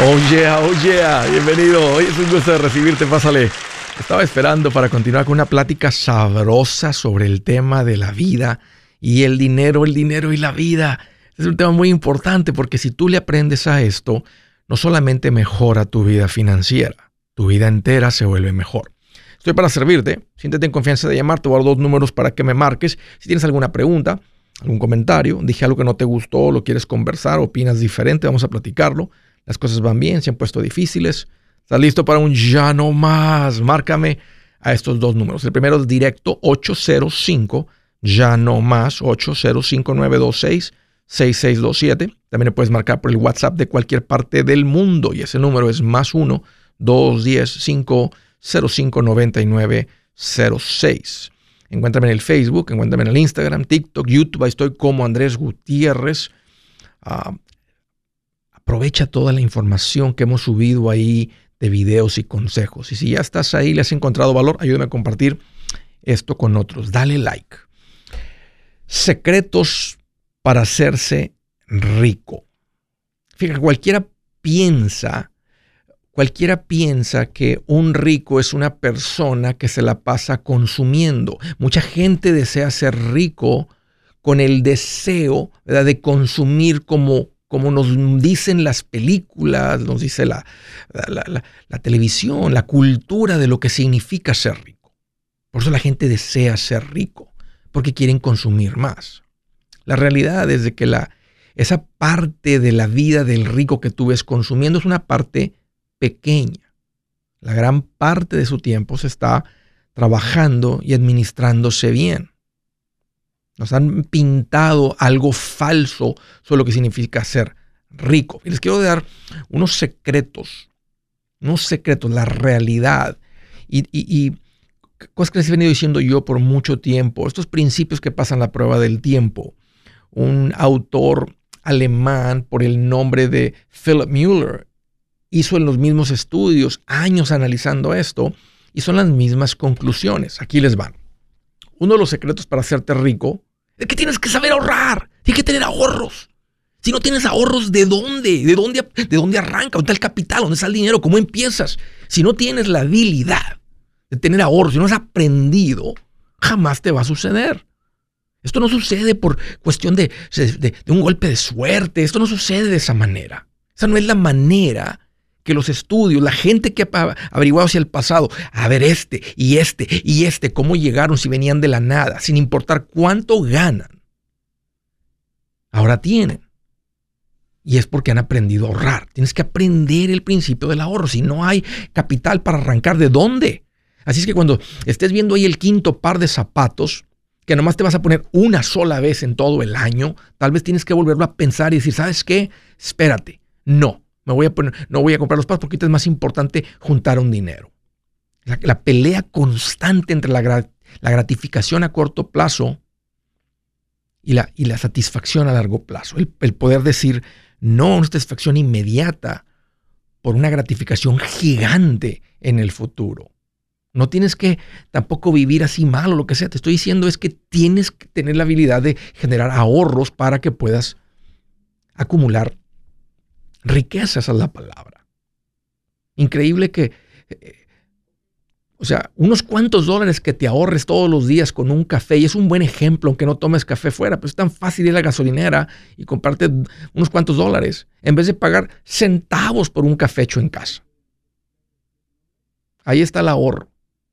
Oh yeah, oh yeah, bienvenido. Hoy es un gusto recibirte, pásale. Estaba esperando para continuar con una plática sabrosa sobre el tema de la vida y el dinero, el dinero y la vida. Es un tema muy importante porque si tú le aprendes a esto, no solamente mejora tu vida financiera, tu vida entera se vuelve mejor. Estoy para servirte. Siéntete en confianza de a dar dos números para que me marques. Si tienes alguna pregunta, algún comentario, dije algo que no te gustó, lo quieres conversar, opinas diferente, vamos a platicarlo las cosas van bien, se han puesto difíciles. ¿Estás listo para un ya no más? Márcame a estos dos números. El primero es directo 805, ya no más, 805-926-6627. También le puedes marcar por el WhatsApp de cualquier parte del mundo y ese número es más 1-210-505-9906. Encuéntrame en el Facebook, encuéntrame en el Instagram, TikTok, YouTube. Ahí estoy como Andrés Gutiérrez. Ah, aprovecha toda la información que hemos subido ahí de videos y consejos. Y si ya estás ahí, le has encontrado valor, ayúdame a compartir esto con otros. Dale like. Secretos para hacerse rico. Fíjate, cualquiera piensa, cualquiera piensa que un rico es una persona que se la pasa consumiendo. Mucha gente desea ser rico con el deseo de consumir como como nos dicen las películas, nos dice la, televisión, la cultura de lo que significa ser rico. Por eso la gente desea ser rico, porque quieren consumir más. La realidad es de que la, esa parte de la vida del rico que tú ves consumiendo es una parte pequeña. La gran parte de su tiempo se está trabajando y administrándose bien. Nos han pintado algo falso sobre lo que significa ser rico. Y les quiero dar unos secretos, unos secretos, la realidad y, cosas que les he venido diciendo yo por mucho tiempo. Estos principios que pasan la prueba del tiempo. Un autor alemán por el nombre de Philip Müller hizo en los mismos estudios, años analizando esto, y son las mismas conclusiones. Aquí les van. Uno de los secretos para hacerte rico es que tienes que saber ahorrar, tienes que tener ahorros. Si no tienes ahorros, ¿de dónde? ¿De dónde, de dónde arranca? ¿Dónde está el capital? ¿Dónde está el dinero? ¿Cómo empiezas? Si no tienes la habilidad de tener ahorros, si no has aprendido, jamás te va a suceder. Esto no sucede por cuestión de, de, un golpe de suerte. Esto no sucede de esa manera. Esa no es la manera que los estudios, la gente que ha averiguado hacia el pasado, a ver este y este y este, cómo llegaron si venían de la nada, sin importar cuánto ganan, ahora tienen. Y es porque han aprendido a ahorrar. Tienes que aprender el principio del ahorro. Si no hay capital para arrancar, ¿de dónde? Así es que cuando estés viendo ahí el quinto par de zapatos, que nomás te vas a poner una sola vez en todo el año, tal vez tienes que volverlo a pensar y decir, ¿sabes qué? Espérate. No, a no voy a comprar los pasos porque es más importante juntar un dinero. La, pelea constante entre la, gratificación a corto plazo y la, satisfacción a largo plazo. El, poder decir no una satisfacción inmediata por una gratificación gigante en el futuro. No tienes que tampoco vivir así mal o lo que sea. Te estoy diciendo es que tienes que tener la habilidad de generar ahorros para que puedas acumular Riqueza, es la palabra. Increíble que, eh, o sea, unos cuantos dólares que te ahorres todos los días con un café, y es un buen ejemplo, aunque no tomes café fuera, pues es tan fácil ir a la gasolinera y comprarte unos cuantos dólares, en vez de pagar centavos por un café hecho en casa. Ahí está el ahorro.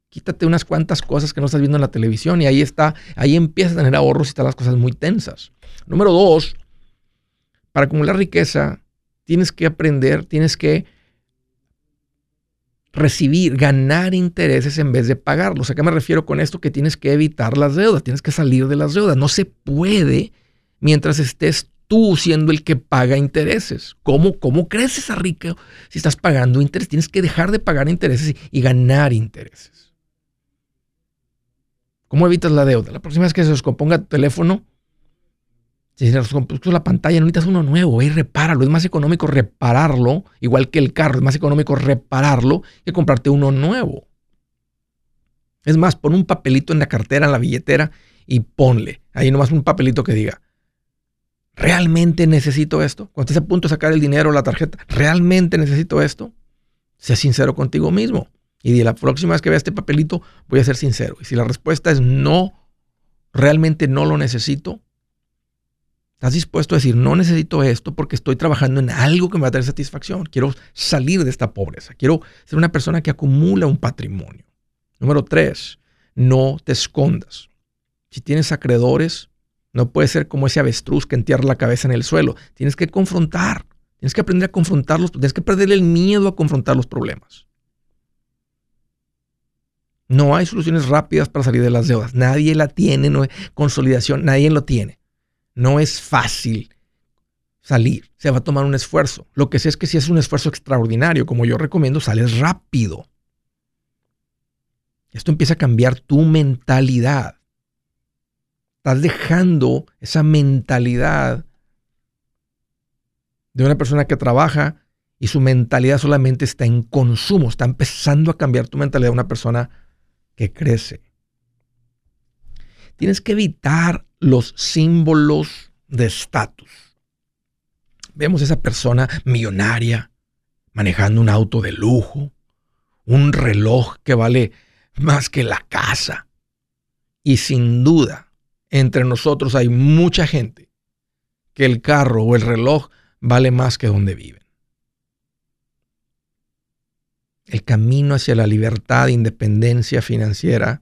Quítate unas cuantas cosas que no estás viendo en la televisión y ahí está, ahí empiezas a tener ahorros y están las cosas muy tensas. Número dos, para acumular riqueza, tienes que aprender, tienes que recibir, ganar intereses en vez de pagarlos. ¿A qué me refiero con esto? Que tienes que evitar las deudas, tienes que salir de las deudas. No se puede mientras estés tú siendo el que paga intereses. ¿Cómo, cómo creces a rico si estás pagando intereses? Tienes que dejar de pagar intereses y ganar intereses. ¿Cómo evitas la deuda? La próxima vez que se descomponga tu teléfono, si se descompuso la pantalla, no necesitas uno nuevo, y repáralo. Es más económico repararlo, igual que el carro, es más económico repararlo que comprarte uno nuevo. Es más, pon un papelito en la cartera, en la billetera y ponle. Ahí nomás un papelito que diga, ¿Realmente necesito esto? Cuando estés a punto de sacar el dinero o la tarjeta, ¿realmente necesito esto? Sé sincero contigo mismo. Y de la próxima vez que vea este papelito, voy a ser sincero. Y si la respuesta es no, realmente no lo necesito, estás dispuesto a decir, no necesito esto porque estoy trabajando en algo que me va a dar satisfacción. Quiero salir de esta pobreza. Quiero ser una persona que acumula un patrimonio. Número tres, no te escondas. Si tienes acreedores, no puedes ser como ese avestruz que entierra la cabeza en el suelo. Tienes que confrontar. Tienes que aprender a confrontarlos. Tienes que perder el miedo a confrontar los problemas. No hay soluciones rápidas para salir de las deudas. Nadie la tiene, no hay consolidación, nadie lo tiene. No es fácil salir, se va a tomar un esfuerzo. Lo que sé es que si es un esfuerzo extraordinario, como yo recomiendo, sales rápido. Esto empieza a cambiar tu mentalidad. Estás dejando esa mentalidad de una persona que trabaja y su mentalidad solamente está en consumo. Está empezando a cambiar tu mentalidad de una persona que crece. Tienes que evitar los símbolos de estatus. Vemos esa persona millonaria manejando un auto de lujo, un reloj que vale más que la casa. Y sin duda, entre nosotros hay mucha gente que el carro o el reloj vale más que donde viven. El camino hacia la libertad e independencia financiera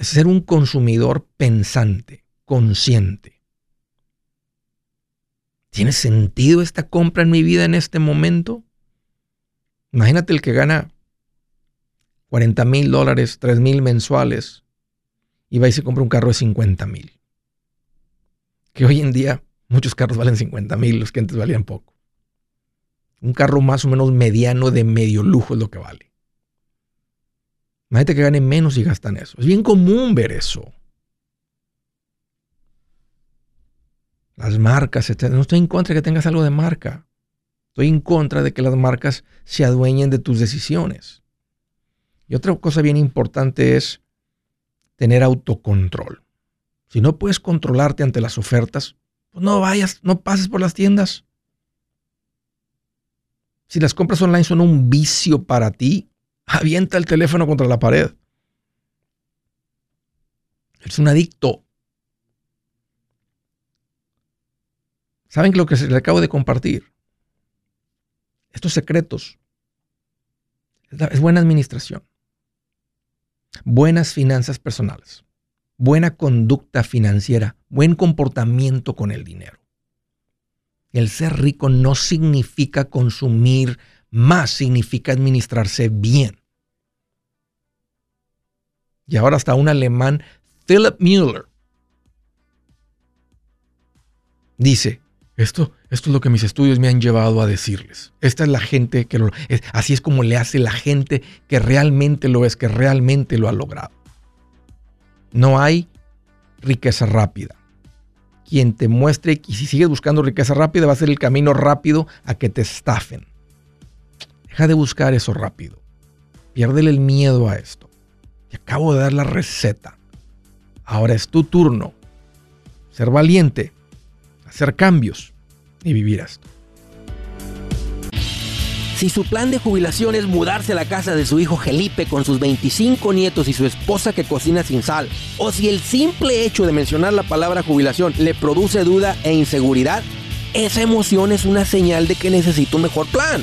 es ser un consumidor pensante, consciente. ¿Tiene sentido esta compra en mi vida en este momento? Imagínate el que gana 40 mil dólares, 3 mil mensuales, y va y se compra un carro de 50 mil. Que hoy en día muchos carros valen 50 mil, los que antes valían poco. Un carro más o menos mediano de medio lujo es lo que vale. Imagínate que gane menos y gastan eso. Es bien común ver eso. Las marcas, etc. No estoy en contra de que tengas algo de marca. Estoy en contra de que las marcas se adueñen de tus decisiones. Y otra cosa bien importante es tener autocontrol. Si no puedes controlarte ante las ofertas, pues no vayas, no pases por las tiendas. Si las compras online son un vicio para ti, avienta el teléfono contra la pared. Es un adicto. ¿Saben lo que les acabo de compartir? Estos secretos. Es buena administración buenas finanzas personales, buena conducta financiera, buen comportamiento con el dinero. El ser rico no significa consumir más, significa administrarse bien. Y ahora hasta un alemán, Philip Müller, dice, esto, esto es lo que mis estudios me han llevado a decirles. Esta es la gente que lo... Es, así es como le hace la gente que realmente lo es, que realmente lo ha logrado. No hay riqueza rápida. Quien te muestre, y si sigues buscando riqueza rápida, va a ser el camino rápido a que te estafen. Deja de buscar eso rápido. Piérdele el miedo a esto. Te acabo de dar la receta. Ahora es tu turno. Ser valiente hacer cambios y vivir esto. Si su plan de jubilación es mudarse a la casa de su hijo Felipe con sus 25 nietos y su esposa que cocina sin sal, o si el simple hecho de mencionar la palabra jubilación le produce duda e inseguridad, esa emoción es una señal de que necesita un mejor plan.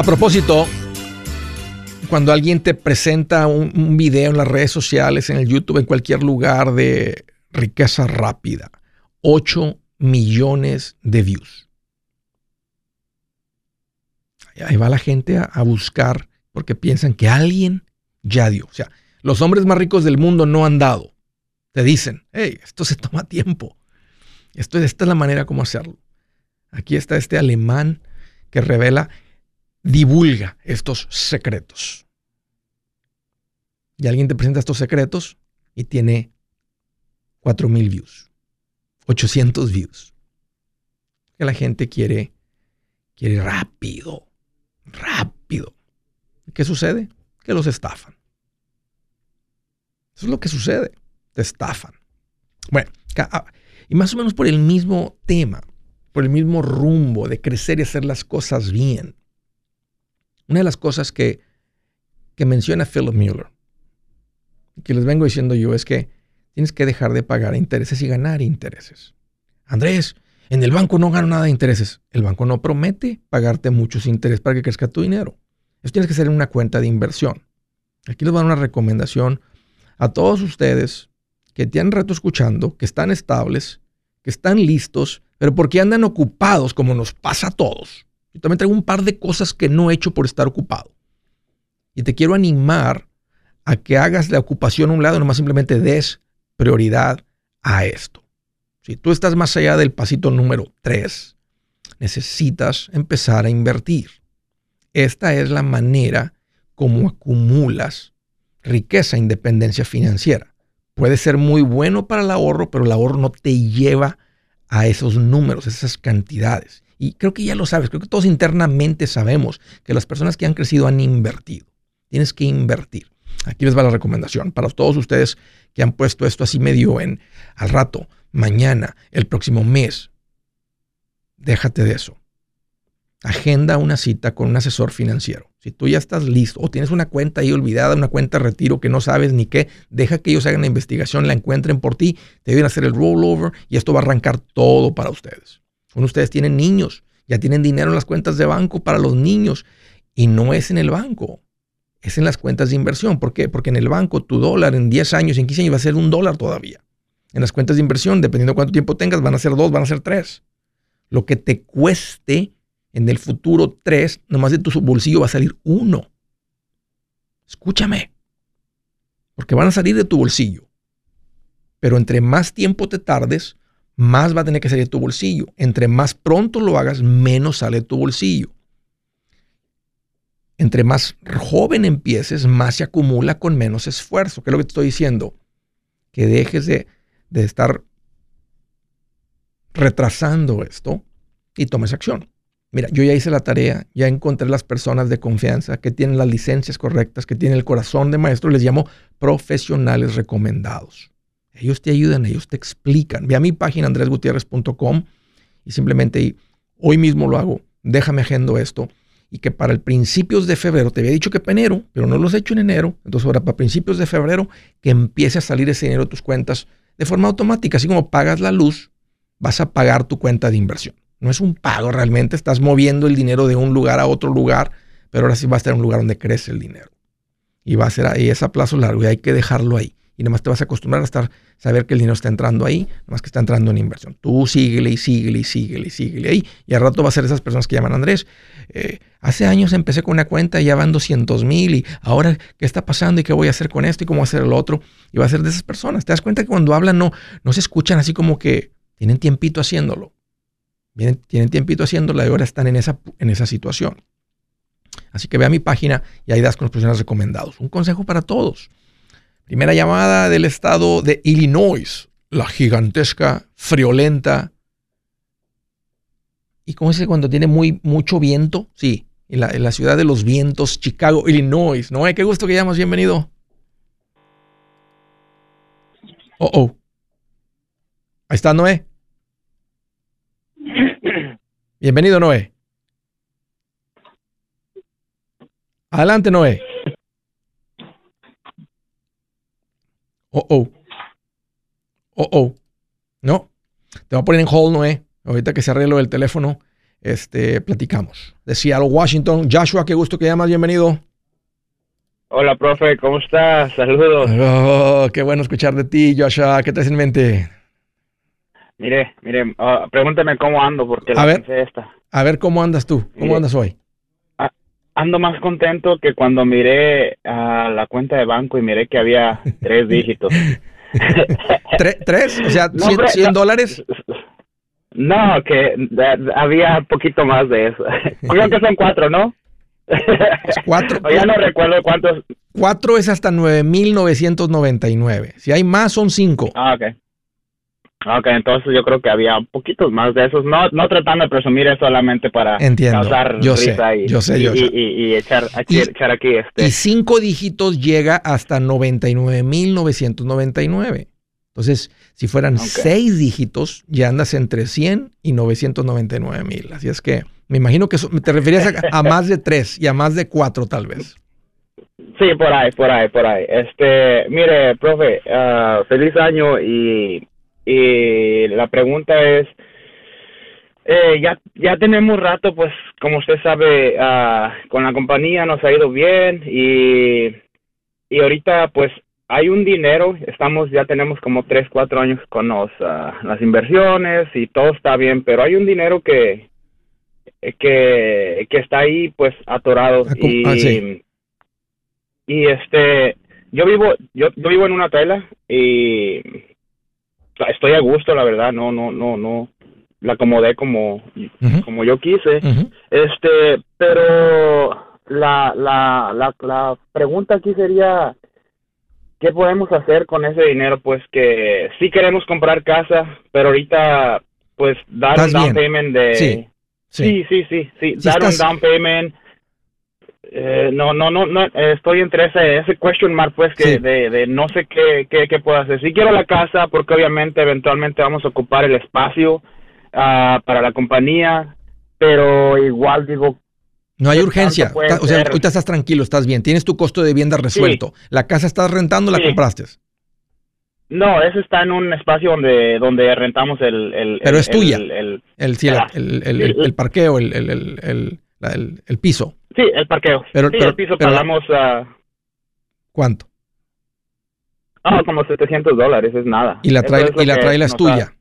A propósito, cuando alguien te presenta un, video en las redes sociales, en el YouTube, en cualquier lugar de riqueza rápida, 8 millones de views. Ahí va la gente a, buscar porque piensan que alguien ya dio. O sea, los hombres más ricos del mundo no han dado. Te dicen, hey, esto se toma tiempo. Esto, esta es la manera como hacerlo. Aquí está este alemán que revela divulga estos secretos. Y alguien te presenta estos secretos y tiene 4000 views, 800 views. Que la gente quiere, quiere rápido, rápido. ¿Qué sucede? Que los estafan. Eso es lo que sucede. Te estafan. Bueno, ah, y más o menos por el mismo tema, por el mismo rumbo de crecer y hacer las cosas bien. Una de las cosas que, menciona Philip Mueller, que les vengo diciendo yo, es que tienes que dejar de pagar intereses y ganar intereses. Andrés, en el banco no gano nada de intereses. El banco no promete pagarte muchos intereses para que crezca tu dinero. Eso tienes que hacer en una cuenta de inversión. Aquí les voy a dar una recomendación a todos ustedes que tienen reto escuchando, que están estables, que están listos, pero porque andan ocupados como nos pasa a todos. Yo también traigo un par de cosas que no he hecho por estar ocupado. Y te quiero animar a que hagas la ocupación a un lado, nomás simplemente des prioridad a esto. Si tú estás más allá del pasito número 3, necesitas empezar a invertir. Esta es la manera como acumulas riqueza e independencia financiera. Puede ser muy bueno para el ahorro, pero el ahorro no te lleva a esos números, esas cantidades. Y creo que ya lo sabes, creo que todos internamente sabemos que las personas que han crecido han invertido. Tienes que invertir. Aquí les va la recomendación para todos ustedes que han puesto esto así medio en al rato, mañana, el próximo mes. Déjate de eso. Agenda una cita con un asesor financiero. Si tú ya estás listo o tienes una cuenta ahí olvidada, una cuenta de retiro que no sabes ni qué, deja que ellos hagan la investigación, la encuentren por ti, te deben hacer el rollover y esto va a arrancar todo para ustedes. Ustedes tienen niños, ya tienen dinero en las cuentas de banco para los niños y no es en el banco, es en las cuentas de inversión. ¿Por qué? Porque en el banco tu dólar en 10 años, en 15 años va a ser un dólar todavía. En las cuentas de inversión, dependiendo de cuánto tiempo tengas, van a ser dos, van a ser tres. Lo que te cueste en el futuro tres, nomás de tu bolsillo va a salir uno. Escúchame, porque van a salir de tu bolsillo. Pero entre más tiempo te tardes, más va a tener que salir de tu bolsillo. Entre más pronto lo hagas, menos sale de tu bolsillo. Entre más joven empieces, más se acumula con menos esfuerzo. ¿Qué es lo que te estoy diciendo? Que dejes de, de estar retrasando esto y tomes acción. Mira, yo ya hice la tarea, ya encontré las personas de confianza que tienen las licencias correctas, que tienen el corazón de maestro, les llamo profesionales recomendados. Ellos te ayudan, ellos te explican. Ve a mi página andresgutierrez.com y simplemente hoy mismo lo hago. Déjame agendo esto. Y que para el principios de febrero, te había dicho que para enero, pero no los he hecho en enero. Entonces ahora para principios de febrero que empiece a salir ese dinero de tus cuentas de forma automática. Así como pagas la luz, vas a pagar tu cuenta de inversión. No es un pago realmente, estás moviendo el dinero de un lugar a otro lugar, pero ahora sí va a estar en un lugar donde crece el dinero. Y va a ser ahí, es a plazo largo y hay que dejarlo ahí. Y nomás te vas a acostumbrar a estar, saber que el dinero está entrando ahí, nomás que está entrando en inversión. Tú síguele y síguele y síguele y síguele ahí. Y al rato va a ser esas personas que llaman Andrés. Eh, hace años empecé con una cuenta y ya van 200 mil y ahora qué está pasando y qué voy a hacer con esto y cómo hacer el otro. Y va a ser de esas personas. Te das cuenta que cuando hablan no, no se escuchan así como que tienen tiempito haciéndolo. tienen tiempito haciéndolo y ahora están en esa, en esa situación. Así que ve a mi página y ahí das con los profesionales recomendados. Un consejo para todos. Primera llamada del estado de Illinois, la gigantesca, friolenta. ¿Y cómo es cuando tiene muy, mucho viento? Sí, en la, ciudad de los vientos, Chicago, Illinois. Noé, qué gusto que llamas, bienvenido. Oh, oh. Ahí está Noé. Bienvenido, Noé. Adelante, Noé. Oh, oh. Oh, oh. No. Te voy a poner en hold, Noé. Ahorita que se arregle el teléfono, este, platicamos. De Seattle, Washington. Joshua, qué gusto que llamas. Bienvenido. Hola, profe. ¿Cómo estás? Saludos. Oh, qué bueno escuchar de ti, Joshua. ¿Qué te en mente? Mire, mire, ah, pregúntame cómo ando porque la a ver, esta. A ver, ¿cómo andas tú? ¿Cómo andas hoy? Ando más contento que cuando miré a la cuenta de banco y miré que había tres dígitos. ¿Tres? O sea, 100, dólares. No, que había poquito más de eso. Creo que son cuatro, ¿no? cuatro. ya no recuerdo cuántos. Cuatro es hasta 9,999. Si hay más, son cinco. Ah, ok. Ok, entonces yo creo que había un poquitos más de esos, no, no tratando de presumir es solamente para causar yo risa y, yo sé, y, echar, aquí, echar aquí este. Y cinco dígitos llega hasta 99.999. Entonces, si fueran seis dígitos, ya andas entre 100 y 999 mil. Así es que me imagino que te referías a, más de tres y a más de cuatro tal vez. Sí, por ahí, por ahí, por ahí. Este, mire, profe, ah, feliz año y y la pregunta es, eh, ya, ya tenemos rato, pues como usted sabe, uh, con la compañía nos ha ido bien y, y ahorita pues hay un dinero, estamos, ya tenemos como tres, cuatro años con los, ah, las inversiones y todo está bien, pero hay un dinero que, que, que está ahí pues atorado y, ah, y este, yo vivo, yo, yo vivo en una tela y estoy a gusto, la verdad, no, no, no, no, la acomodé como, como yo quise. Este, pero la, la, la, la pregunta aquí sería, ¿qué podemos hacer con ese dinero? Pues que sí queremos comprar casa, pero ahorita, pues, dar un down payment de... Sí, sí, sí, sí, sí, dar un down payment eh, no, no, no, no, estoy entre ese, ese question mark, pues, que de, de, no sé qué, qué, qué, puedo hacer. Sí quiero la casa porque obviamente eventualmente vamos a ocupar el espacio ah, para la compañía, pero igual digo... No hay urgencia, o sea, ahorita estás tranquilo, estás bien, tienes tu costo de vivienda resuelto. ¿La casa estás rentando la compraste? No, eso está en un espacio donde, donde rentamos el... el pero es tuya, el, el, el, parqueo, el, el, el piso. Sí, el parqueo. Pero, sí, el piso pagamos a... ¿Cuánto? Ah, como 700 dólares, es nada. ¿Y la, trae, y la traila es tuya?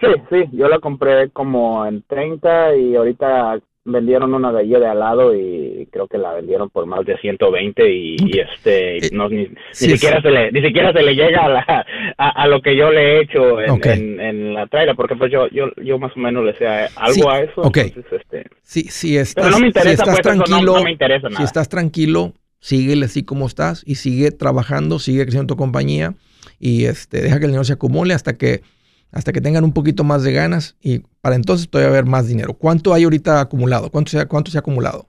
Sí, sí, yo la compré como en 30 y ahorita vendieron una de allí de al lado y creo que la vendieron por más de 120 y, y este eh, no, ni, siquiera se le ni siquiera se le llega a, la, a, lo que yo le he hecho en, en, la trailer porque pues yo yo yo más o menos le sé algo a eso okay. entonces este sí sí estás, no me interesa, si estás pues, tranquilo no, me interesa nada. si estás tranquilo síguele así como estás y sigue trabajando sigue creciendo tu compañía y este deja que el dinero se acumule hasta que hasta que tengan un poquito más de ganas y para entonces todavía haber más dinero. ¿Cuánto hay ahorita acumulado? ¿Cuánto se ha, cuánto se ha acumulado?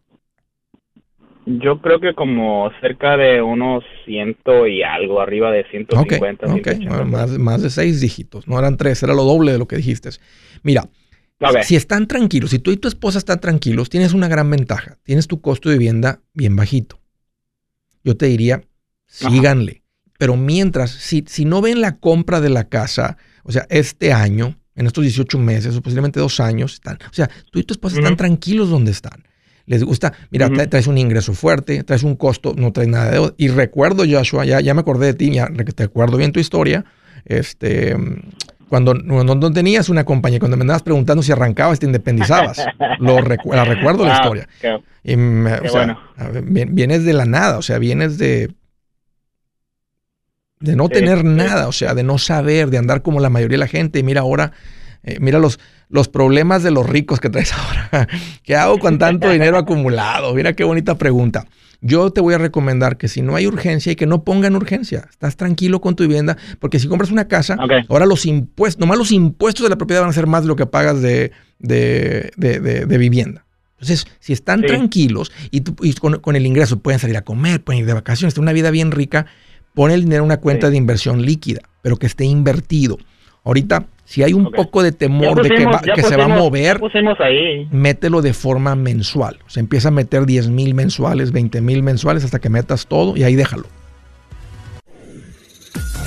Yo creo que como cerca de unos ciento y algo, arriba de 150. Ok, más, más de seis dígitos, no eran tres, era lo doble de lo que dijiste. Mira, si están tranquilos, si tú y tu esposa están tranquilos, tienes una gran ventaja. Tienes tu costo de vivienda bien bajito. Yo te diría, síganle. Pero mientras, si, si no ven la compra de la casa, o sea, este año, en estos 18 meses o posiblemente dos años, están, o sea, tú y tu esposa están tranquilos donde están. Les gusta, mira, traes un ingreso fuerte, traes un costo, no traes nada de deuda. Y recuerdo, Joshua, ya, ya me acordé de ti, ya te acuerdo bien tu historia. Este, cuando, no tenías una compañía, cuando me andabas preguntando si arrancabas, te independizabas. Lo la recuerdo la historia. Y vienes de la nada, o sea, vienes de de no tener nada, o sea, de no saber, de andar como la mayoría de la gente. Y mira ahora, eh, mira los, los problemas de los ricos que traes ahora. ¿Qué hago con tanto dinero acumulado? Mira qué bonita pregunta. Yo te voy a recomendar que si no hay urgencia y que no pongan urgencia, estás tranquilo con tu vivienda, porque si compras una casa, ahora los impuestos, nomás los impuestos de la propiedad van a ser más de lo que pagas de, de, vivienda. Entonces, si están tranquilos y, con, el ingreso pueden salir a comer, pueden ir de vacaciones, tener una vida bien rica, pon el dinero en una cuenta de inversión líquida, pero que esté invertido. Ahorita si hay un poco de temor de que, se va a mover, mételo de forma mensual. O sea, empieza a meter 10 mil mensuales, 20 mil mensuales hasta que metas todo y ahí déjalo.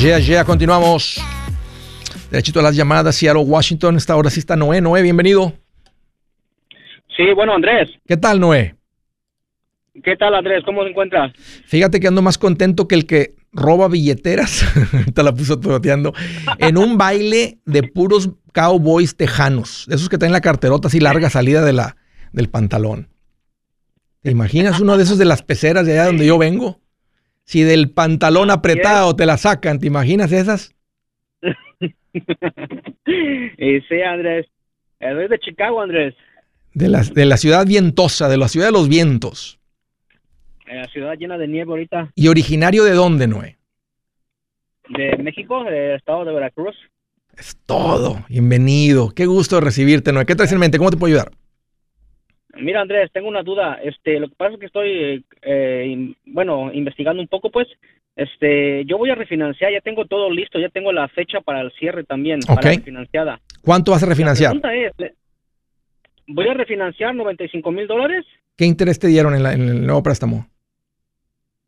Ya, ya, continuamos. Derechito a las llamadas, Seattle, Washington. Esta hora sí está Noé. Noé, bienvenido. Sí, bueno, Andrés. ¿Qué tal, Noé? ¿Qué tal, Andrés? ¿Cómo se encuentra? Fíjate que ando más contento que el que roba billeteras. Te la puso toteando. En un baile de puros cowboys tejanos. Esos que tienen la carterota así larga salida de la, del pantalón. ¿Te imaginas uno de esos de las peceras de allá donde yo vengo? Si del pantalón apretado te la sacan, ¿te imaginas esas? y sí, Andrés. Es de Chicago, Andrés. De la, de la ciudad vientosa, de la ciudad de los vientos. La ciudad llena de nieve ahorita. ¿Y originario de dónde, Noé? De México, del estado de Veracruz. Es todo. Bienvenido. Qué gusto recibirte, Noé. ¿Qué traes en mente? ¿Cómo te puedo ayudar? Mira, Andrés, tengo una duda. Este, lo que pasa es que estoy, eh, bueno, investigando un poco, pues. Este, yo voy a refinanciar, ya tengo todo listo, ya tengo la fecha para el cierre también, para refinanciada. ¿Cuánto vas a refinanciar? voy a refinanciar 95 mil dólares. ¿Qué interés te dieron en, en el nuevo préstamo?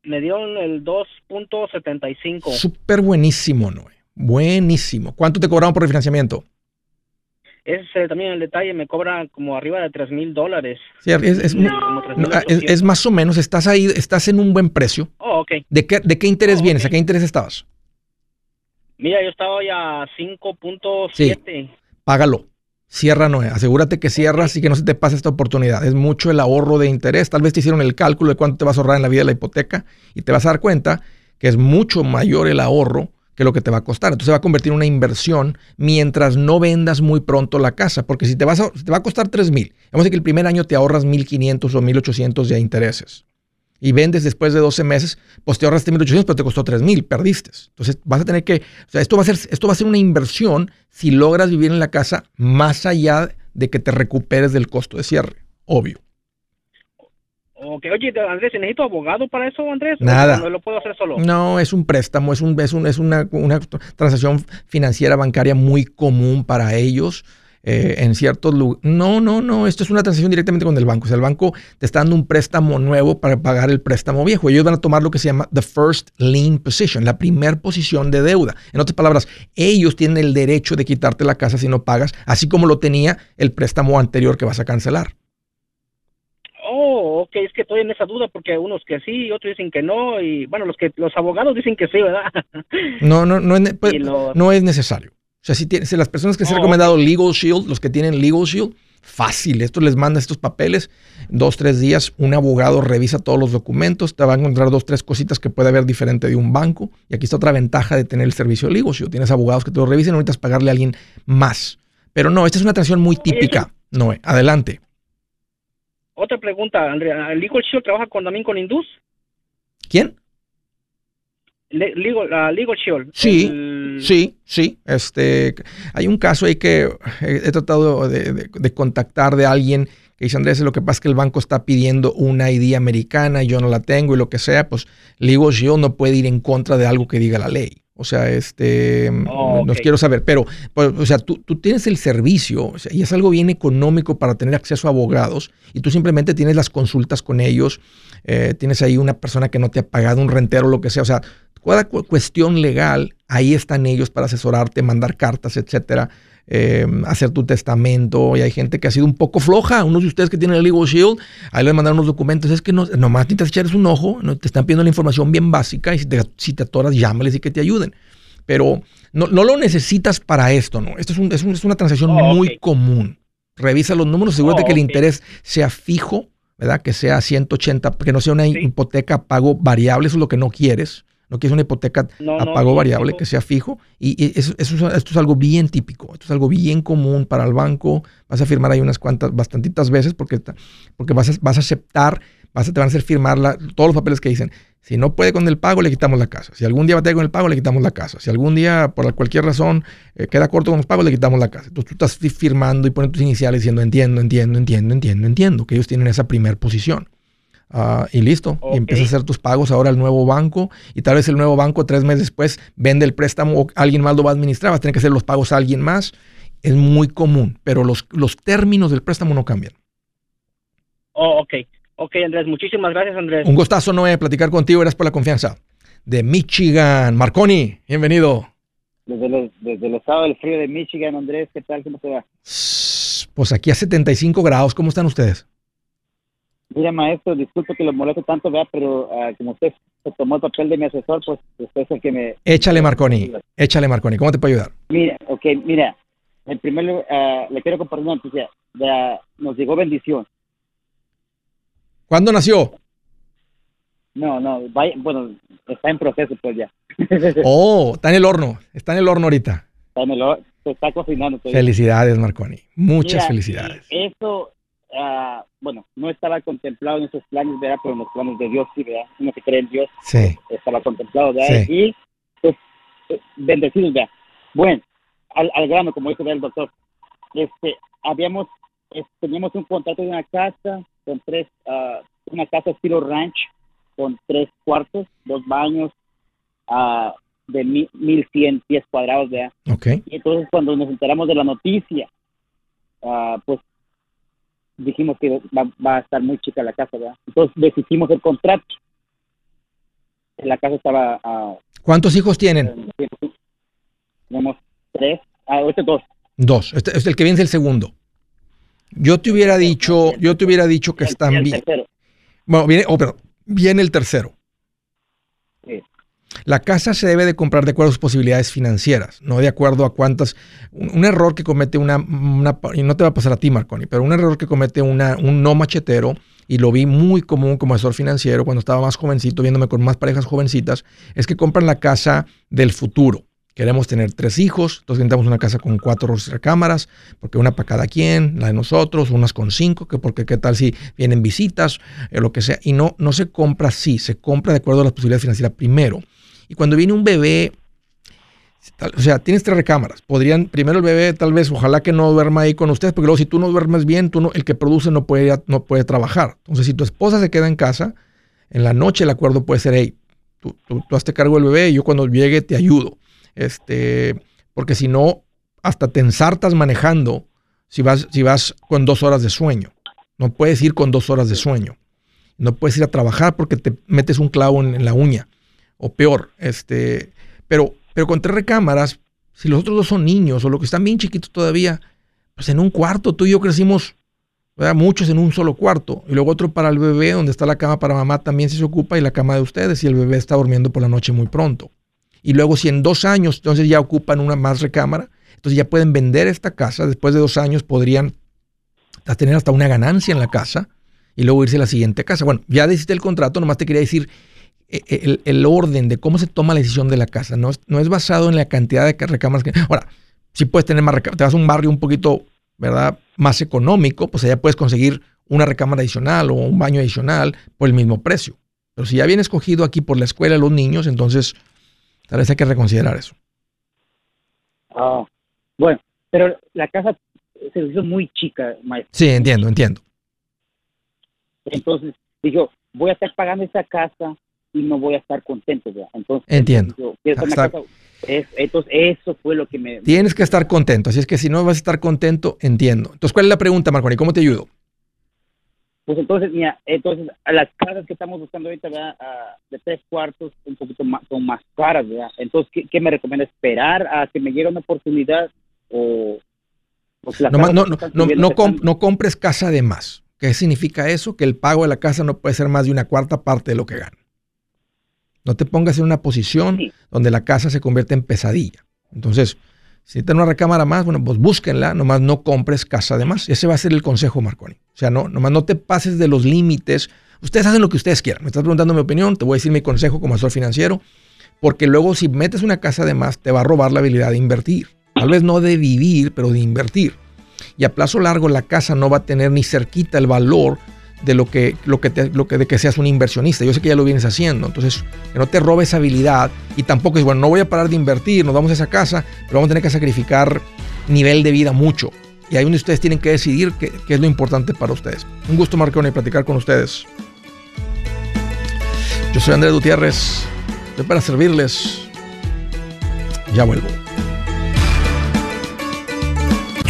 Me dieron el 2.75. Súper buenísimo, Noé. Buenísimo. ¿Cuánto te cobraron por refinanciamiento? Ese también el detalle, me cobra como arriba de 3 mil dólares. Sí, es, más o menos, estás ahí, estás en un buen precio. Oh, ok. ¿De qué, de qué interés oh, vienes? ¿A qué interés estabas? Mira, yo estaba ya a 5.7. Sí, págalo. Cierra, Noé. Asegúrate que cierras y que no se te pase esta oportunidad. Es mucho el ahorro de interés. Tal vez te hicieron el cálculo de cuánto te vas a ahorrar en la vida de la hipoteca y te vas a dar cuenta que es mucho mayor el ahorro que lo que te va a costar. Entonces va a convertir en una inversión mientras no vendas muy pronto la casa, porque si te, vas a, te va a costar 3 mil, vamos a decir que el primer año te ahorras 1.500 o 1.800 de intereses y vendes después de 12 meses, pues te ahorraste 1.800, pero te costó 3.000, perdiste. Entonces vas a tener que, o sea, esto va a ser, esto va a ser una inversión si logras vivir en la casa más allá de que te recuperes del costo de cierre, obvio. Ok, oye, Andrés, ¿necesito abogado para eso, Andrés? Nada. ¿No lo puedo hacer solo? No, es un préstamo, es, un, es, un, es una, una, transacción financiera bancaria muy común para ellos. Eh, en ciertos lugares. No, no, no, esto es una transacción directamente con el banco. O sea, el banco te está dando un préstamo nuevo para pagar el préstamo viejo. Ellos van a tomar lo que se llama the first lien position, la primer posición de deuda. En otras palabras, ellos tienen el derecho de quitarte la casa si no pagas, así como lo tenía el préstamo anterior que vas a cancelar. Oh, ok, es que estoy en esa duda porque unos que sí, otros dicen que no, y bueno, los que los abogados dicen que sí, ¿verdad? No, no, no, es, pues, no es necesario. O sea, si, si las personas que se han recomendado Legal Shield, los que tienen Legal Shield, fácil. Esto les manda estos papeles, dos, tres días, un abogado revisa todos los documentos, te va a encontrar dos, tres cositas que puede haber diferente de un banco. Y aquí está otra ventaja de tener el servicio de Legal Shield. Tienes abogados que te lo revisen, necesitas pagarle a alguien más. Pero no, esta es una transición muy típica. No, adelante. Otra pregunta, Andrea. ¿Legal Shield trabaja con, también con Indus? ¿Quién? Legal, Legal Shield. Sí, sí, sí. Este, hay un caso ahí que he, tratado de, contactar de alguien que dice, Andrés, lo que pasa es que el banco está pidiendo una ID americana y yo no la tengo y lo que sea, pues Legal Shield no puede ir en contra de algo que diga la ley. O sea, este, oh, nos quiero saber, pero, pues, o sea, tú, tú, tienes el servicio y es algo bien económico para tener acceso a abogados y tú simplemente tienes las consultas con ellos, eh, tienes ahí una persona que no te ha pagado un rentero o lo que sea, o sea, cada cuestión legal, ahí están ellos para asesorarte, mandar cartas, etcétera. Em, hacer tu testamento. Y hay gente que ha sido un poco floja. Unos de ustedes que tienen el Legal Shield, ahí les mandaron unos documentos. Es que no, nomás necesitas echarles un ojo, no, te están pidiendo la información bien básica y si te, si te atoras, llámales y que te ayuden. Pero no, no lo necesitas para esto, ¿no? Esto es, un, es, una transacción oh, muy común. Revisa los números, asegúrate oh, que el interés sea fijo, ¿verdad? Que sea 180, que no sea una hipoteca pago variable, eso es lo que no quieres. No quieres una hipoteca a pago variable que sea fijo. Y, eso, esto es algo bien típico. Esto es algo bien común para el banco. Vas a firmar ahí unas cuantas, bastantitas veces porque, porque vas, a, vas a aceptar, vas a, te van a hacer firmar todos los papeles que dicen. Si no puede con el pago, le quitamos la casa. Si algún día va a tener con el pago, le quitamos la casa. Si algún día, por cualquier razón, eh, queda corto con los pagos, le quitamos la casa. Entonces tú estás firmando y poniendo tus iniciales diciendo entiendo, entiendo, entiendo, entiendo, entiendo, que ellos tienen esa primera posición. Ah, y listo. Y empiezas a hacer tus pagos ahora al nuevo banco. Y tal vez el nuevo banco tres meses después vende el préstamo o alguien más lo va a administrar. Vas a tener que hacer los pagos a alguien más. Es muy común, pero los, los términos del préstamo no cambian. Oh, ok. Ok, Andrés. Muchísimas gracias, Andrés. Un gustazo, Noé, platicar contigo. Gracias por la confianza. De Michigan. Marconi, bienvenido. Desde, desde el estado del frío de Michigan, Andrés, ¿qué tal? ¿Cómo te va? Pues aquí a 75 grados. ¿Cómo están ustedes? Mira, maestro, disculpe que lo moleste tanto, ¿verdad? pero uh, como usted se tomó el papel de mi asesor, pues usted es el que me... Échale, Marconi, échale, Marconi. ¿Cómo te puedo ayudar? Mira, ok, mira, en primer lugar, uh, le quiero compartir una noticia. nos llegó bendición. ¿Cuándo nació? No, no, vaya, bueno, está en proceso pues ya. oh, está en el horno, está en el horno ahorita. Está en el horno, se está cocinando. Felicidades, Marconi. Muchas felicidades. Eso, uh, bueno, no estaba contemplado en esos planes, ¿verdad? Pero en los planes de Dios sí, ¿verdad? Uno que cree en Dios sí. estaba contemplado, ¿verdad? Y pues, eh, bendecidos, ¿verdad? Bueno, al, al grano, como dice el doctor, este, habíamos, teníamos un contrato de una casa con tres, uh, una casa estilo ranch con tres cuartos, dos baños, uh, de mil, 1100 pies cuadrados, ¿verdad? Okay. Y entonces cuando nos enteramos de la noticia, uh, pues dijimos que va, a estar muy chica la casa, ¿verdad? Entonces decidimos el contrato. La casa estaba... a ¿Cuántos hijos tienen? Tenemos tres, ah, este dos. Dos, este, este, el que viene es el segundo. Yo te hubiera dicho, yo te hubiera dicho que están bien. Bueno, viene, oh, pero viene el tercero. La casa se debe de comprar de acuerdo a sus posibilidades financieras, no de acuerdo a cuántas... Un, error que comete una, Y no te va a pasar a ti, Marconi, pero un error que comete una, un no machetero, y lo vi muy común como asesor financiero cuando estaba más jovencito, viéndome con más parejas jovencitas, es que compran la casa del futuro. Queremos tener tres hijos, entonces necesitamos una casa con cuatro recámaras, porque una para cada quien, la de nosotros, unas con cinco, que porque qué tal si vienen visitas, eh, lo que sea. Y no, no se compra así, se compra de acuerdo a las posibilidades financieras primero. Y cuando viene un bebé, o sea, tienes tres recámaras. Podrían, primero el bebé, tal vez, ojalá que no duerma ahí con ustedes, porque luego si tú no duermes bien, tú no, el que produce no puede, no puede trabajar. Entonces, si tu esposa se queda en casa, en la noche el acuerdo puede ser, hey, tú, tú, tú hazte cargo del bebé y yo cuando llegue te ayudo. Este, porque si no, hasta te ensartas manejando si vas, si vas con dos horas de sueño. No puedes ir con dos horas de sueño. No puedes ir a trabajar porque te metes un clavo en la uña o peor. Este, pero, pero con tres recámaras, si los otros dos son niños o los que están bien chiquitos todavía, pues en un cuarto tú y yo crecimos, Muchos en un solo cuarto. Y luego otro para el bebé, donde está la cama para mamá también se ocupa y la cama de ustedes y el bebé está durmiendo por la noche muy pronto. Y luego si en dos años entonces ya ocupan una más recámara, entonces ya pueden vender esta casa. Después de dos años podrían tener hasta una ganancia en la casa y luego irse a la siguiente casa. Bueno, ya decidiste el contrato, nomás te quería decir eh, eh, el, orden de cómo se toma la decisión de la casa. No es, no es basado en la cantidad de recámaras que... Ahora, si puedes tener más recámaras, te vas a un barrio un poquito ¿verdad? Más económico, pues allá puedes conseguir una recámara adicional o un baño adicional por el mismo precio. Pero si ya viene escogido aquí por la escuela de los niños, entonces tal vez hay que reconsiderar eso. Ah, bueno, pero la casa se hizo muy chica, maestro. Sí, entiendo, entiendo. Entonces, digo, voy a estar pagando esa casa y no voy a estar contento. ¿verdad? Entonces, entiendo. entonces, eso fue lo que me... Tienes que estar contento, así es que si no vas a estar contento, entiendo. Entonces, ¿cuál es la pregunta, Marconi? ¿Cómo te ayudo? Pues entonces, mira, entonces, a las casas que estamos buscando ahorita, ¿verdad? de tres cuartos, un poquito más, son más caras, ¿verdad? Entonces, ¿qué, me recomienda? ¿Esperar a que me llegue una oportunidad o...? no, no, no, no compres casa de más. ¿Qué significa eso? Que el pago de la casa no puede ser más de una cuarta parte de lo que gana. No te pongas en una posición donde la casa se convierte en pesadilla. Entonces, si tienes una recámara más, bueno, pues búsquenla, nomás no compres casa de más. Ese va a ser el consejo, Marconi. O sea, no, nomás no te pases de los límites. Ustedes hacen lo que ustedes quieran. Me estás preguntando mi opinión, te voy a decir mi consejo como asesor financiero, porque luego si metes una casa de más, te va a robar la habilidad de invertir. Tal vez no de vivir, pero de invertir. Y a plazo largo la casa no va a tener ni cerquita el valor de lo que, lo que, lo que, de que seas un inversionista. Yo sé que ya lo vienes haciendo. Entonces, que no te robes esa habilidad y tampoco es, bueno, no voy a parar de invertir, nos vamos a esa casa, pero vamos a tener que sacrificar nivel de vida mucho. Y ahí donde ustedes tienen que decidir qué, qué es lo importante para ustedes. Un gusto, Marconi, platicar con ustedes. Yo soy Andrés Gutiérrez. Estoy para servirles. Ya vuelvo.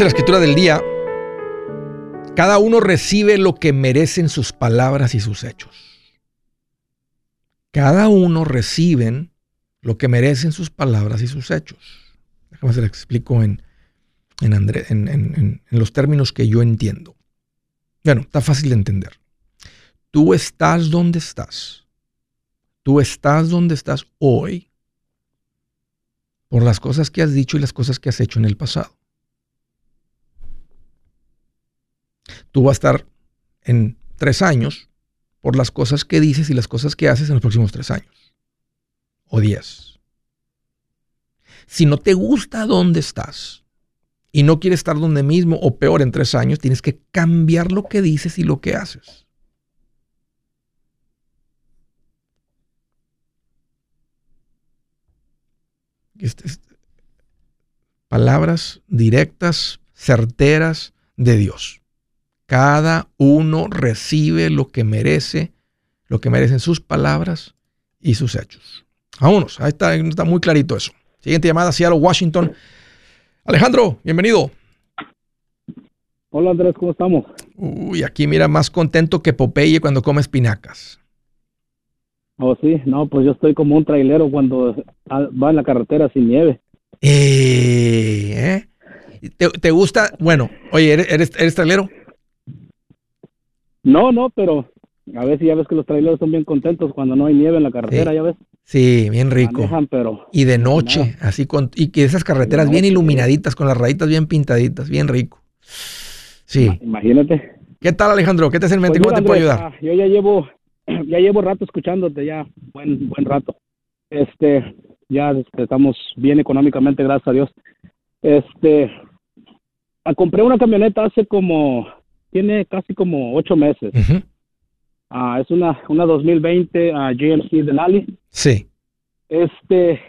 8887 844 748 8887 la escritura del día, cada uno recibe lo que merecen sus palabras y sus hechos. Cada uno reciben lo que merecen sus palabras y sus hechos. Déjame se lo explico en, en, en los términos que yo entiendo. Bueno, está fácil de entender. Tú estás donde estás. Tú estás donde estás hoy por las cosas que has dicho y las cosas que has hecho en el pasado. Tú vas a estar en tres años por las cosas que dices y las cosas que haces en los próximos tres años o diez. Si no te gusta dónde estás y no quieres estar donde mismo o peor en tres años, tienes que cambiar lo que dices y lo que haces. palabras directas, certeras de Dios. Cada uno recibe lo que merece, lo que merecen sus palabras y sus hechos. Vámonos, ahí está, está muy clarito eso. Siguiente llamada, Seattle, Washington. Alejandro, bienvenido. Hola Andrés, ¿cómo estamos? Uy, aquí mira más contento que Popeye cuando come espinacas. Oh, sí, no, pues yo estoy como un trailero cuando va en la carretera sin nieve. Eh, ¿eh? ¿Te, gusta? Bueno, oye, ¿eres, eres, trailero? No, no, pero a veces ya ves que los traileros son bien contentos cuando no hay nieve en la carretera, ya ves. Sí, bien rico. pero y de noche, así con y que esas carreteras bien iluminaditas, con las rayitas bien pintaditas, bien rico. Sí. Imagínate. ¿Qué tal, Alejandro? ¿Qué te hace en mente? Pues ¿Cómo te puedo ayudar? Ah, yo ya llevo ya llevo rato escuchándote, ya, buen, buen rato. Este, ya este, estamos bien económicamente, gracias a Dios. Este, ah, compré una camioneta hace como, tiene casi como ocho meses. Ah, es una, una 2020 uh, GMC Denali. Sí. Este,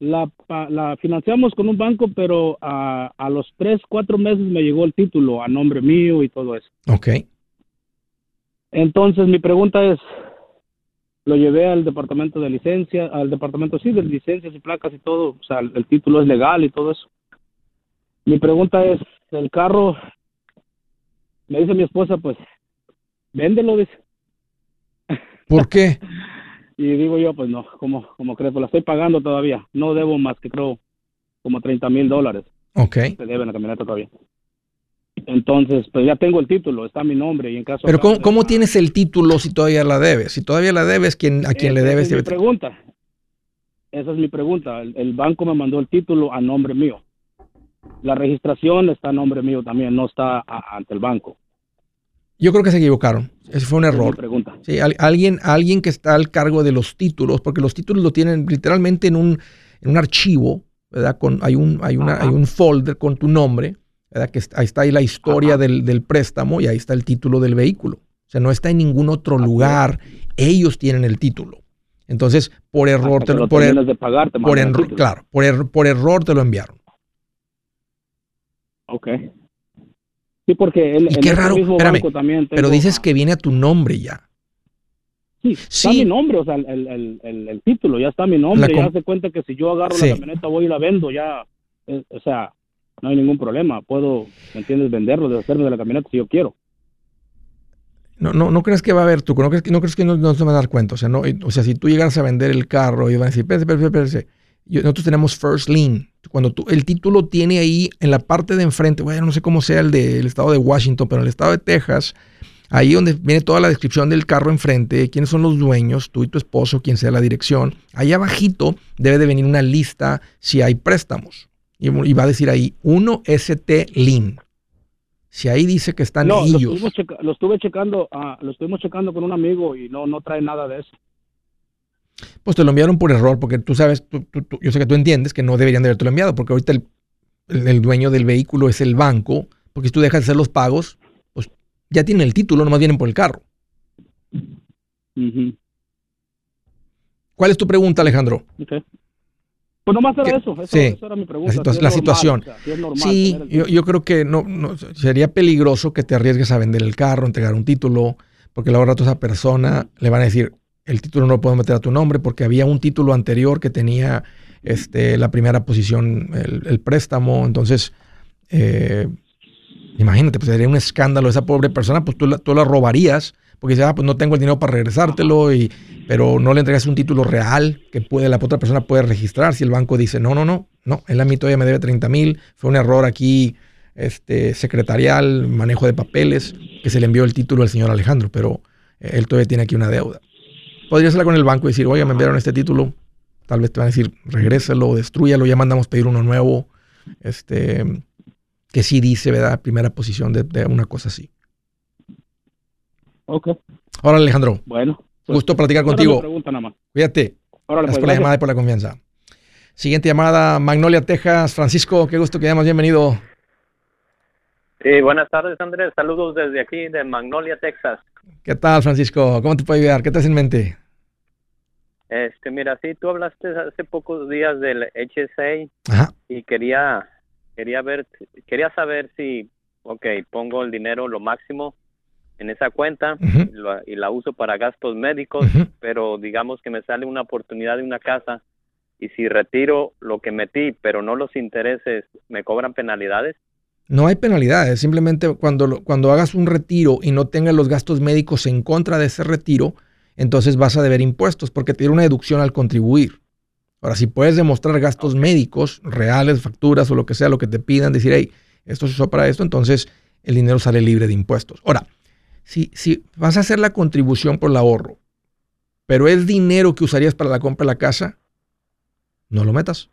la, la financiamos con un banco, pero a los tres, cuatro meses me llegó el título a nombre mío y todo eso. Ok. Entonces mi pregunta es, lo llevé al departamento de licencia, al departamento sí de licencias y placas y todo, o sea, el, título es legal y todo eso. Mi pregunta es, el carro, me dice mi esposa, pues, véndelo, dice. ¿Por qué? y digo yo, pues no, como, como creo, pues la estoy pagando todavía, no debo más que creo como 30 mil dólares. Ok. Se debe la camioneta todavía. Entonces, pues ya tengo el título, está mi nombre y en caso. Pero ¿cómo, ¿cómo tienes el título si todavía la debes? Si todavía la debes, ¿quién, ¿a quién le debes? Esa es mi pregunta. Esa es mi pregunta. El, banco me mandó el título a nombre mío. La registración está a nombre mío también, no está ante el banco. Yo creo que se equivocaron. Ese fue un error. pregunta. Sí, alguien, alguien que está al cargo de los títulos, porque los títulos lo tienen literalmente en un, en un archivo, ¿verdad? Con, hay, un, hay, una, hay un folder con tu nombre que ahí está ahí la historia del, préstamo y ahí está el título del vehículo. O sea, no está en ningún otro lugar. Ellos tienen el título. Entonces, por error te lo, por, er, de pagar, por claro, por, er, por error te lo enviaron. Ok. Sí, porque el, qué raro, espérame, pero dices que viene a tu nombre ya. Sí, está mi nombre, o sea, el, título ya está mi nombre, ya se cuenta que si yo agarro la camioneta voy y la vendo, ya, eh, o sea, no hay ningún problema. Puedo, ¿me entiendes? Venderlo, deshacerme de la camioneta si yo quiero. No, no, no crees que va a haber tú, no crees que no, crees que no, se van a dar cuenta. O sea, no, o sea, si tú llegas a vender el carro y van a decir, espérate, espérate. Nosotros tenemos first lien. Cuando tú, el título tiene ahí en la parte de enfrente, bueno, no sé cómo sea el del estado de Washington, pero en el estado de Texas, ahí donde viene toda la descripción del carro enfrente, quiénes son los dueños, tú y tu esposo, quién sea la dirección, ahí abajito debe de venir una lista si hay préstamos y, va a decir ahí 1ST Lin. Si ahí dice que están no, ellos. Lo, estuve checando, uh, lo estuvimos checando con un amigo y no, no trae nada de eso. Pues te lo enviaron por error, porque tú sabes, yo sé que tú entiendes que no deberían de haberte lo enviado, porque ahorita el, dueño del vehículo es el banco, porque si tú dejas de hacer los pagos, pues ya tienen el título, nomás vienen por el carro. ¿Cuál es tu pregunta, Alejandro? Pues nomás era eso, eso, eso, era mi pregunta. La, situación. sí, yo, creo que no, no, sería peligroso que te arriesgues a vender el carro, entregar un título, porque luego rato esa persona le van a decir, el título no lo puedo meter a tu nombre porque había un título anterior que tenía este, la primera posición, el, préstamo, entonces, eh, imagínate, pues sería un escándalo esa pobre persona, pues tú la, tú la robarías porque dice, ah, pues no tengo el dinero para regresártelo, y, pero no le entregas un título real que puede, la otra persona puede registrar. Si el banco dice, no, no, no, no, él a mí todavía me debe 30 mil, fue un error aquí este, secretarial, manejo de papeles, que se le envió el título al señor Alejandro, pero eh, él todavía tiene aquí una deuda. Podrías hablar con el banco y decir, oye, me enviaron este título, tal vez te van a decir, regrésalo, destruyalo, ya mandamos pedir uno nuevo, este, que sí dice, ¿verdad? Primera posición de una cosa así. Ok. Hola Alejandro. Bueno. Pues, Gusto platicar contigo. Pregunta nada más. Cuídate. gracias pues, por la llamada y por la confianza. Siguiente llamada, Magnolia, Texas. Francisco, qué gusto que llamas. Bienvenido. Sí, buenas tardes, Andrés. Saludos desde aquí, de Magnolia, Texas. ¿Qué tal, Francisco? ¿Cómo te puedo ayudar? ¿Qué te en mente? Este, mira, sí, tú hablaste hace pocos días del HSA y quería, quería ver, quería saber si, ok, pongo el dinero lo máximo en esa cuenta y, la, uso para gastos médicos, pero digamos que me sale una oportunidad de una casa y si retiro lo que metí, pero no los intereses, ¿me cobran penalidades? No hay penalidades, simplemente cuando, cuando hagas un retiro y no tengas los gastos médicos en contra de ese retiro, entonces vas a deber impuestos porque tiene una deducción al contribuir. Ahora, si puedes demostrar gastos médicos reales, facturas o lo que sea, lo que te pidan, decir, hey, esto se usó para esto, entonces el dinero sale libre de impuestos. Ahora, si, si vas a hacer la contribución por el ahorro, pero es dinero que usarías para la compra de la casa, no lo metas.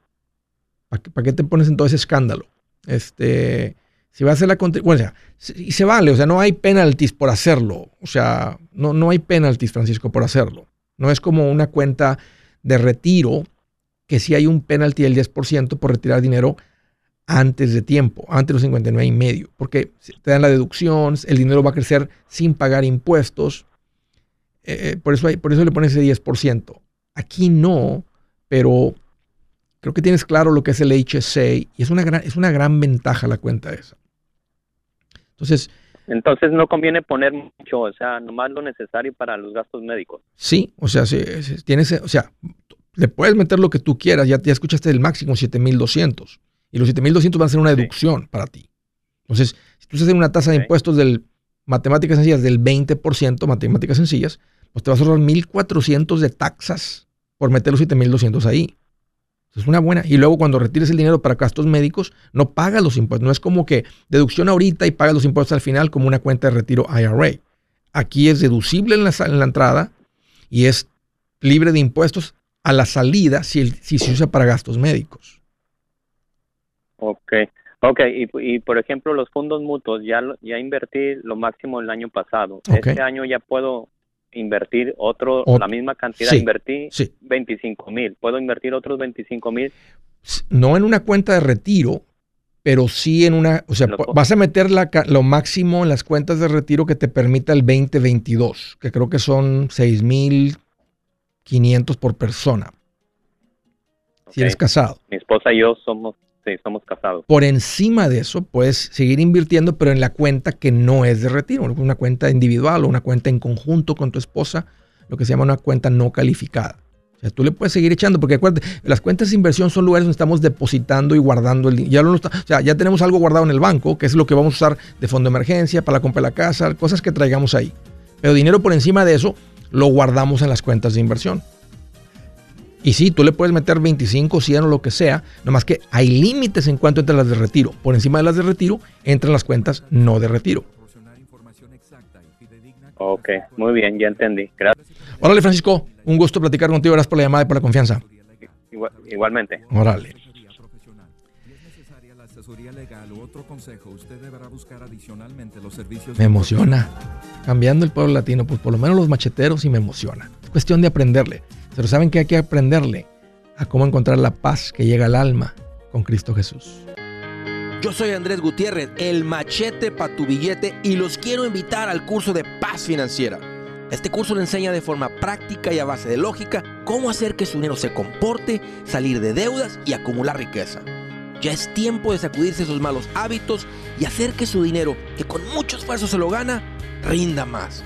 ¿Para qué, qué te pones en todo ese escándalo? Este, si vas a hacer la contribución, y se vale, o sea, no hay penalties por hacerlo. O sea, no, no hay penalties, Francisco, por hacerlo. No es como una cuenta de retiro que si hay un penalty del 10% por retirar dinero antes de tiempo, antes de los 59 y medio, porque te dan la deducción, el dinero va a crecer sin pagar impuestos, eh, eh, por, eso por eso le pones ese 10%. Aquí no, pero creo que tienes claro lo que es el HSA y es una gran, es una gran ventaja la cuenta esa. Entonces... Entonces no conviene poner mucho, o sea, nomás lo necesario para los gastos médicos. Sí, o sea, si, tienes, o sea, le puedes meter lo que tú quieras, ya, ya escuchaste el máximo 7200 y los 7200 van a ser una deducción para ti. Entonces, si tú en una tasa de impuestos del matemáticas sencillas del 20%, matemáticas sencillas, pues te vas a ahorrar 1400 de taxas por meter los 7200 ahí. Es una buena. Y luego cuando retires el dinero para gastos médicos, no pagas los impuestos. No es como que deducción ahorita y pagas los impuestos al final como una cuenta de retiro IRA. Aquí es deducible en la, en la entrada y es libre de impuestos a la salida si, si se usa para gastos médicos. Ok, ok, y, por ejemplo los fondos mutuos, ya, ya invertí lo máximo el año pasado. Este año ya puedo invertir otro, la misma cantidad, invertí 25 mil, ¿puedo invertir otros 25 mil? No en una cuenta de retiro, pero sí en una, o sea, vas a meter la, lo máximo en las cuentas de retiro que te permita el 2022, que creo que son 6 mil 500 por persona. Si eres casado. Mi esposa y yo somos, sí, casados. Por encima de eso, puedes seguir invirtiendo, pero en la cuenta que no es de retiro, una cuenta individual o una cuenta en conjunto con tu esposa, lo que se llama una cuenta no calificada. O sea, tú le puedes seguir echando, porque acuérdate, las cuentas de inversión son lugares donde estamos depositando y guardando el dinero. O sea, ya tenemos algo guardado en el banco, que es lo que vamos a usar de fondo de emergencia, para la compra de la casa, cosas que traigamos ahí. Pero dinero por encima de eso, lo guardamos en las cuentas de inversión. Y sí, tú le puedes meter 25, 100 o lo que sea, nomás que hay límites en cuanto entre las de retiro. Por encima de las de retiro entran las cuentas no de retiro. Ok, muy bien, ya entendí. Gracias. Órale, Francisco, un gusto platicar contigo. Gracias por la llamada y por la confianza. igualmente. Órale. Me emociona. Cambiando el pueblo latino, pues por lo menos los macheteros y me emociona. Es cuestión de aprenderle. Pero saben que hay que aprenderle a cómo encontrar la paz que llega al alma con Cristo Jesús. Yo soy Andrés Gutiérrez, el machete para tu billete y los quiero invitar al curso de paz financiera. Este curso le enseña de forma práctica y a base de lógica cómo hacer que su dinero se comporte, salir de deudas y acumular riqueza. Ya es tiempo de sacudirse esos malos hábitos y hacer que su dinero, que con mucho esfuerzo se lo gana, rinda más.